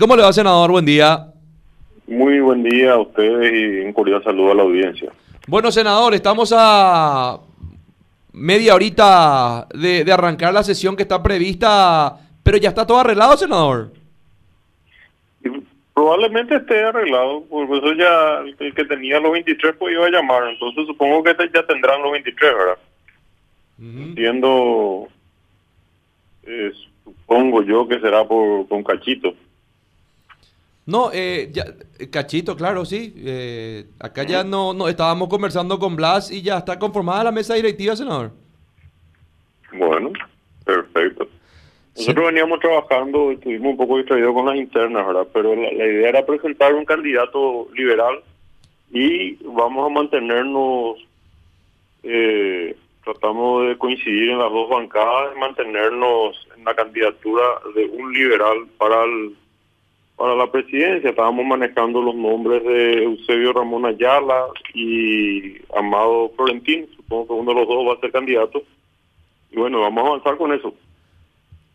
¿Cómo le va, senador? Buen día. Muy buen día a ustedes y un cordial saludo a la audiencia. Bueno, senador, estamos a media horita de, de arrancar la sesión que está prevista, pero ya está todo arreglado, senador. Probablemente esté arreglado, por eso ya el que tenía los 23 pues iba a llamar, entonces supongo que ya tendrán los 23, ¿verdad? Entiendo, eh, supongo yo que será por con Cachito. No, eh, ya, eh, Cachito, claro, sí. Eh, acá ya no, no estábamos conversando con Blas y ya está conformada la mesa directiva, senador. Bueno, perfecto. Nosotros veníamos trabajando, estuvimos un poco distraídos con las internas, ¿verdad? Pero la, la idea era presentar un candidato liberal y vamos a mantenernos, eh, tratamos de coincidir en las dos bancadas, mantenernos en la candidatura de un liberal para el para la presidencia. Estábamos manejando los nombres de Eusebio Ramón Ayala y Amado Florentín. Supongo que uno de los dos va a ser candidato. Y bueno, vamos a avanzar con eso.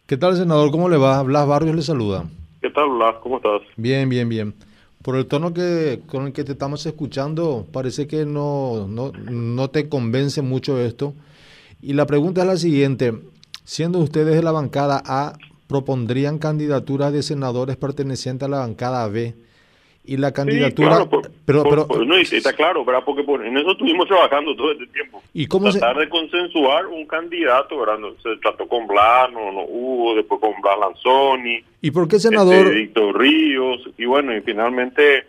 ¿Qué tal, senador? ¿Cómo le va? Blas Barrios le saluda. ¿Qué tal, Blas? ¿Cómo estás? Bien, bien, bien. Por el tono que con el que te estamos escuchando, parece que no, no, no te convence mucho esto. Y la pregunta es la siguiente. Siendo ustedes de la bancada A, propondrían candidaturas de senadores pertenecientes a la bancada B y la candidatura Sí, claro, por- pero por- pero por- no, está claro, ¿verdad? Porque por- en eso estuvimos trabajando todo este tiempo. y cómo se Tratar de consensuar un candidato, ¿verdad? No, se trató con Blas, no, no hubo, después con Blas Lanzoni, y por qué senador este, Víctor Ríos, y bueno, y finalmente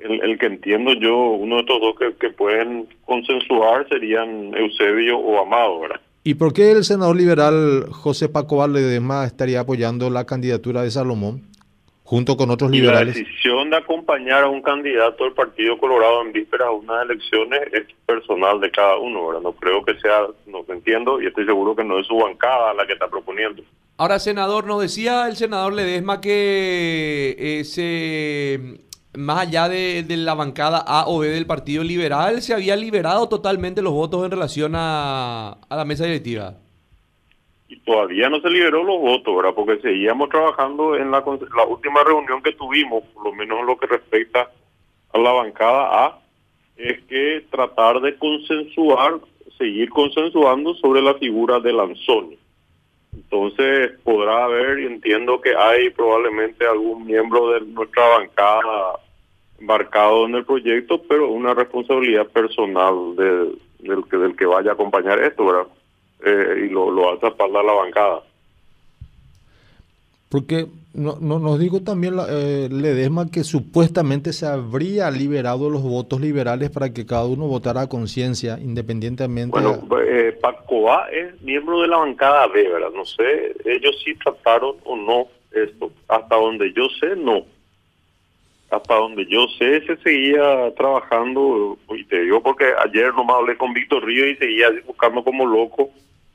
el, el que entiendo yo, uno de estos dos que, que pueden consensuar serían Eusebio o Amado, ¿verdad? Y por qué el senador liberal José Paco Ledesma estaría apoyando la candidatura de Salomón junto con otros Y la liberales? decisión de acompañar a un candidato del Partido Colorado en vísperas a unas elecciones es personal de cada uno, ¿verdad? No creo que sea, no entiendo, y estoy seguro que no es su bancada la que está proponiendo. Ahora, senador, nos decía el senador Ledesma que eh, se, más allá de, de la bancada A o B del Partido Liberal, se había liberado totalmente los votos en relación a, a la mesa directiva. y todavía no se liberó los votos, ¿verdad? Porque seguíamos trabajando en la, la última reunión que tuvimos, por lo menos en lo que respecta a la bancada A, es que tratar de consensuar, seguir consensuando sobre la figura de Lanzoni. Entonces podrá haber, entiendo que hay probablemente algún miembro de nuestra bancada embarcado en el proyecto, pero una responsabilidad personal de- del, que, del que vaya a acompañar esto, ¿verdad? Eh, y lo, lo hace a la bancada. Porque no, no- nos dijo también la- eh, Ledesma que supuestamente se habría liberado los votos liberales para que cada uno votara a conciencia, independientemente. Bueno, eh, Pacoa es miembro de la bancada B, ¿verdad? No sé, ellos sí trataron o no esto. Hasta donde yo sé, no. Hasta donde yo sé, se seguía trabajando, y te digo porque ayer nomás hablé con Víctor Río y seguía buscando como loco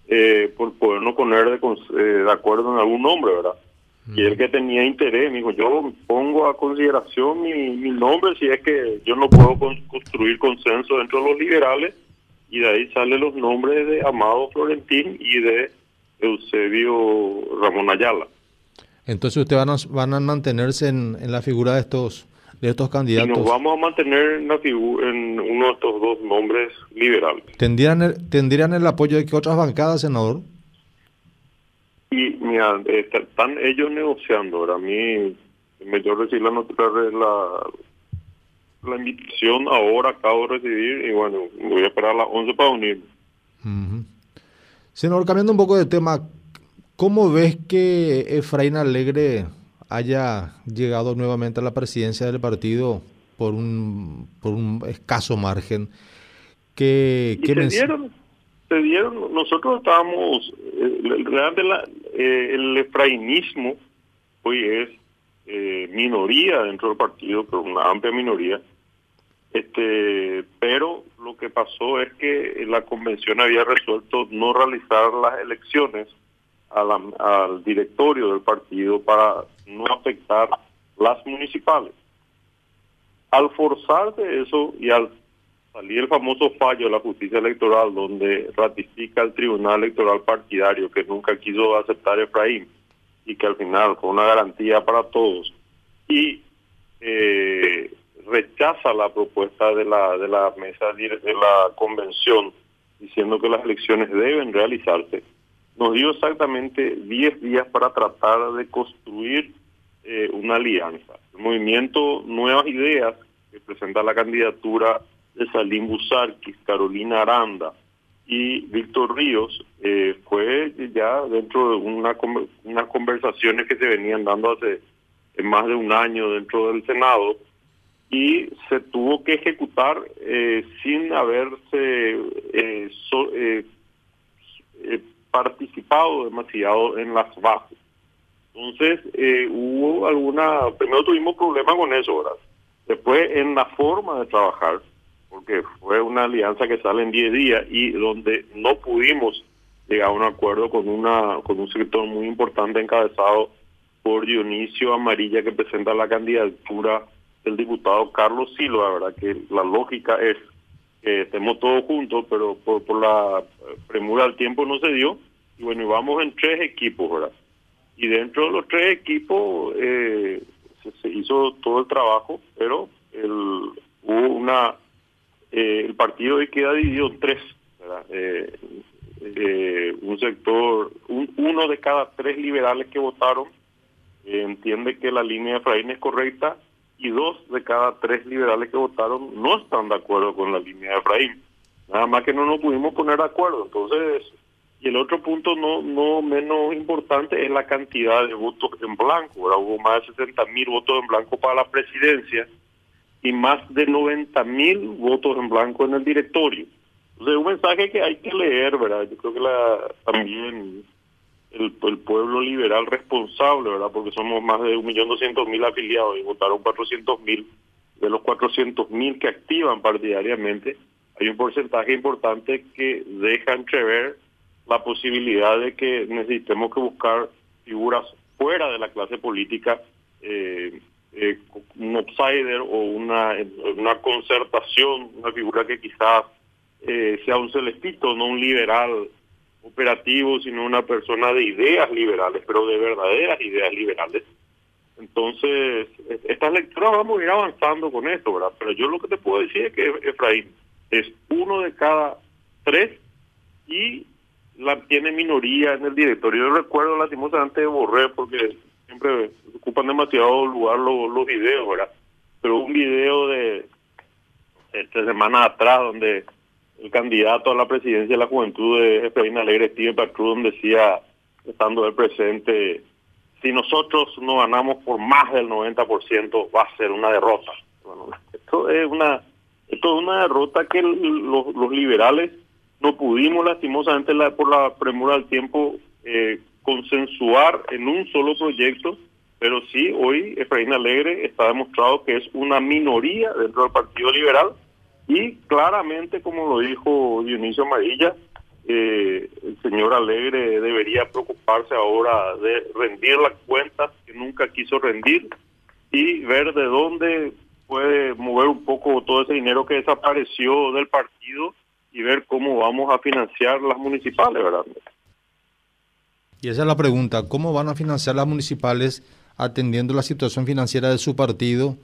eh, por podernos poner de, eh, de acuerdo en algún nombre, ¿verdad? Y el que tenía interés, me dijo, yo pongo a consideración mi, mi nombre si es que yo no puedo con- construir consenso dentro de los liberales y de ahí salen los nombres de Amado Florentín y de Eusebio Ramón Ayala. Entonces ustedes van a, van a mantenerse en, en la figura de estos de estos Y candidatos. nos vamos a mantener en, en uno de estos dos nombres liberales. ¿Tendrían el, ¿Tendrían el apoyo de que otras bancadas, senador? Y mira, eh, están ellos negociando. Ahora a mí me dio recibir la, la, la invitación ahora, acabo de recibir y bueno, voy a esperar a las 11 para unirme. Senador, cambiando un poco de tema, ¿cómo ves que Efraín Alegre haya llegado nuevamente a la presidencia del partido por un, por un escaso margen? ¿Qué, qué se mens- dieron, se dieron, nosotros estábamos, el- realmente la- eh, el efrainismo hoy es eh, minoría dentro del partido, pero una amplia minoría, este pero lo que pasó es que la convención había resuelto no realizar las elecciones a la- al directorio del partido para no afectar las municipales. Al forzarse eso y al salir el famoso fallo de la justicia electoral donde ratifica el tribunal electoral partidario que nunca quiso aceptar Efraín y que al final fue una garantía para todos y eh, rechaza la propuesta de la de la mesa de la convención diciendo que las elecciones deben realizarse nos dio exactamente 10 días para tratar de construir eh, una alianza. El movimiento Nuevas Ideas que presenta la candidatura de Salim Busarquis, Carolina Aranda y Víctor Ríos eh, fue ya dentro de una, unas conversaciones que se venían dando hace más de un año dentro del Senado y se tuvo que ejecutar eh, sin haberse eh, eh, eh, participado demasiado en las bases. Entonces hubo alguna, primero tuvimos problemas con eso, ¿verdad? Después en la forma de trabajar, porque fue una alianza que sale en 10 días y donde no pudimos llegar a un acuerdo con una con un sector muy importante encabezado por Dionisio Amarilla que presenta la candidatura del diputado Carlos Silva, verdad que la lógica es que estemos todos juntos, pero por, por la premura del tiempo no se dio y bueno, y vamos en tres equipos, ¿verdad? Y dentro de los tres equipos eh, se, hizo todo el trabajo, pero el, hubo una eh, el partido hoy queda dividido en tres, eh, eh, un sector, uno de cada tres liberales que votaron entiende que la línea de Efraín es correcta y dos de cada tres liberales que votaron no están de acuerdo con la línea de Efraín. Nada más que no nos pudimos poner de acuerdo. Entonces, y el otro punto no no menos importante es la cantidad de votos en blanco. Hubo más de 60 mil votos en blanco para la presidencia y más de 90 mil votos en blanco en el directorio. Entonces, un mensaje que hay que leer, ¿verdad? Yo creo que la, también el, pueblo liberal responsable, ¿verdad? Porque somos más de 1.200.000 afiliados y votaron 400.000. De los 400.000 que activan partidariamente, hay un porcentaje importante que deja entrever la posibilidad de que necesitemos que buscar figuras fuera de la clase política eh, eh, un outsider o una, una concertación, una figura que quizás eh, sea un celestito, no un liberal operativo, sino una persona de ideas liberales, pero de verdaderas ideas liberales. Entonces, estas lecturas vamos a ir avanzando con esto, ¿verdad? Pero yo lo que te puedo decir es que Efraín es uno de cada tres y la tiene minoría en el directorio. Yo recuerdo lastimosamente de Borré porque siempre ocupan demasiado lugar los, los videos, ¿verdad? Pero un video de, esta semana atrás donde el candidato a la presidencia de la juventud de Efraín Alegre, Steven Patrudon, decía, estando el presente, si nosotros no ganamos por más del 90%, va a ser una derrota. Bueno, esto es una esto es una derrota que los, los liberales no pudimos lastimosamente la, por la premura del tiempo eh, consensuar en un solo proyecto, pero sí, hoy Efraín Alegre está demostrado que es una minoría dentro del Partido Liberal y claramente, como lo dijo Dionisio Amarilla, eh, el señor Alegre debería preocuparse ahora de rendir las cuentas que nunca quiso rendir y ver de dónde puede mover un poco todo ese dinero que desapareció del partido y ver cómo vamos a financiar las municipales, ¿verdad? Y esa es la pregunta, ¿cómo van a financiar las municipales atendiendo la situación financiera de su partido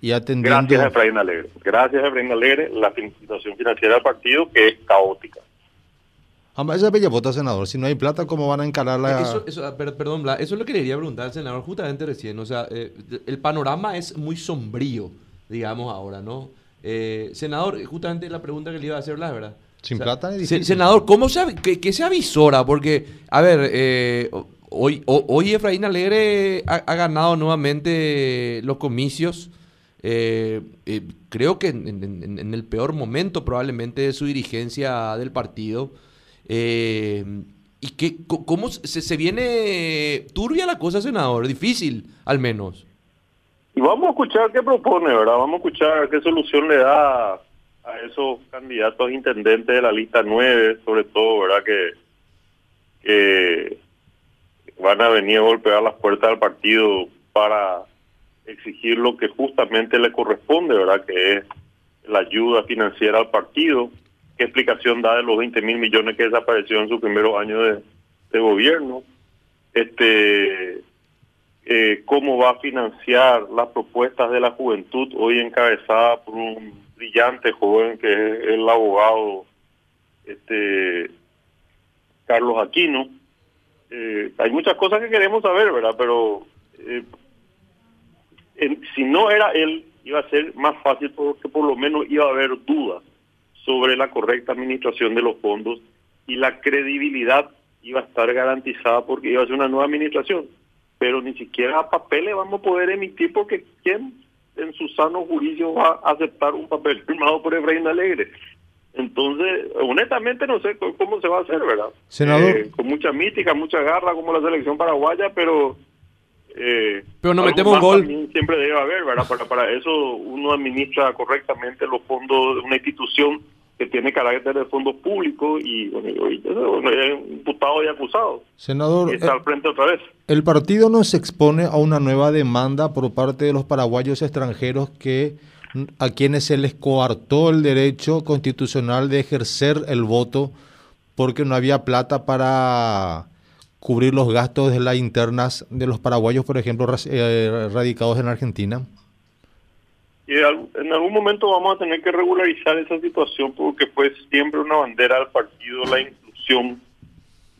y atendiendo... Gracias, Efraín Alegre. Gracias, Efraín Alegre. La situación financiera del partido que es caótica. Además, esa bella vota, senador. Si no hay plata, ¿cómo van a encarar la...? Eso, eso, perdón, Bla, eso es lo que quería preguntar al senador justamente recién. O sea, eh, el panorama es muy sombrío, digamos ahora, ¿no? Eh, senador, justamente la pregunta que le iba a hacer Blas, ¿verdad? Sin plata difícil. Senador, ¿cómo se, qué, se avisora? Porque, a ver, eh, hoy, hoy Efraín Alegre ha, ganado nuevamente los comicios. Eh, eh, creo que en, el peor momento probablemente de su dirigencia del partido. ¿Y qué, cómo se, viene turbia la cosa, senador? Difícil, al menos. Y vamos a escuchar qué propone, ¿verdad? Vamos a escuchar qué solución le da a esos candidatos intendentes de la lista 9, sobre todo, ¿verdad? Que, que van a venir a golpear las puertas del partido para exigir lo que justamente le corresponde, ¿verdad? Que es la ayuda financiera al partido. ¿Qué explicación da de los 20 mil millones que desaparecieron en su primer año de, de gobierno? Este eh, cómo va a financiar las propuestas de la juventud, hoy encabezada por un brillante joven que es el abogado este Carlos Aquino. Eh, hay muchas cosas que queremos saber, ¿verdad? Pero eh, si no era él, iba a ser más fácil porque por lo menos iba a haber dudas sobre la correcta administración de los fondos y la credibilidad iba a estar garantizada porque iba a ser una nueva administración. Pero ni siquiera a papeles vamos a poder emitir porque ¿quién en su sano juicio va a aceptar un papel firmado por Efraín Alegre? Entonces, honestamente no sé cómo se va a hacer, ¿verdad? Senador. Eh, con mucha mística, mucha garra como la selección paraguaya, pero... Eh, pero no metemos un gol. Siempre debe haber, ¿verdad? Para, para eso uno administra correctamente los fondos de una institución que tiene carácter de fondos públicos y, bueno, es imputado y acusado. Senador, está al frente otra vez. El partido nos expone a una nueva demanda por parte de los paraguayos extranjeros que a quienes se les coartó el derecho constitucional de ejercer el voto porque no había plata para cubrir los gastos de las internas de los paraguayos, por ejemplo, eh, radicados en Argentina en algún momento vamos a tener que regularizar esa situación porque fue siempre una bandera del partido la inclusión,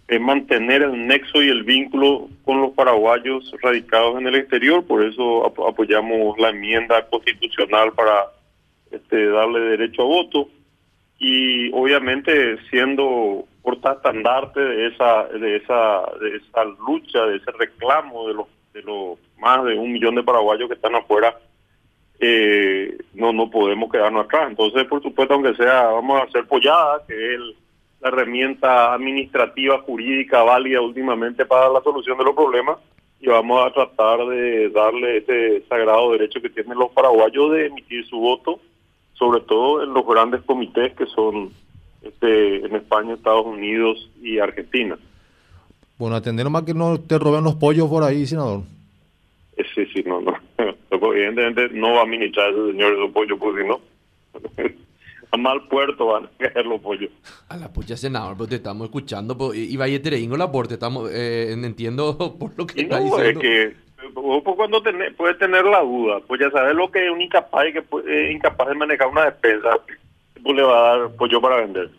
es mantener el nexo y el vínculo con los paraguayos radicados en el exterior, por eso apoyamos la enmienda constitucional para este, darle derecho a voto. Y obviamente siendo portaestandarte de esa de esa de esa lucha, de ese reclamo de los de los más de un millón de paraguayos que están afuera eh, no no podemos quedarnos atrás. Entonces, por supuesto, aunque sea, vamos a hacer pollada, que es la herramienta administrativa, jurídica válida últimamente para la solución de los problemas, y vamos a tratar de darle ese sagrado derecho que tienen los paraguayos de emitir su voto, sobre todo en los grandes comités que son este, en España, Estados Unidos y Argentina. Bueno, atender más que no te roben los pollos por ahí, senador. Eh, sí, sí, no, no. Evidentemente no va a administrar ese señor esos pollos, pues si no, a mal puerto van a caer los pollos. A la pucha senador, pues te estamos escuchando, pues, y vaya Tereingo la porte, estamos, eh, entiendo por lo que y no, Es que vos pues, cuando tenés, puedes tener la duda, pues ya sabes lo que es un incapaz y que es incapaz de manejar una despensa, pues le va a dar pollo para vender.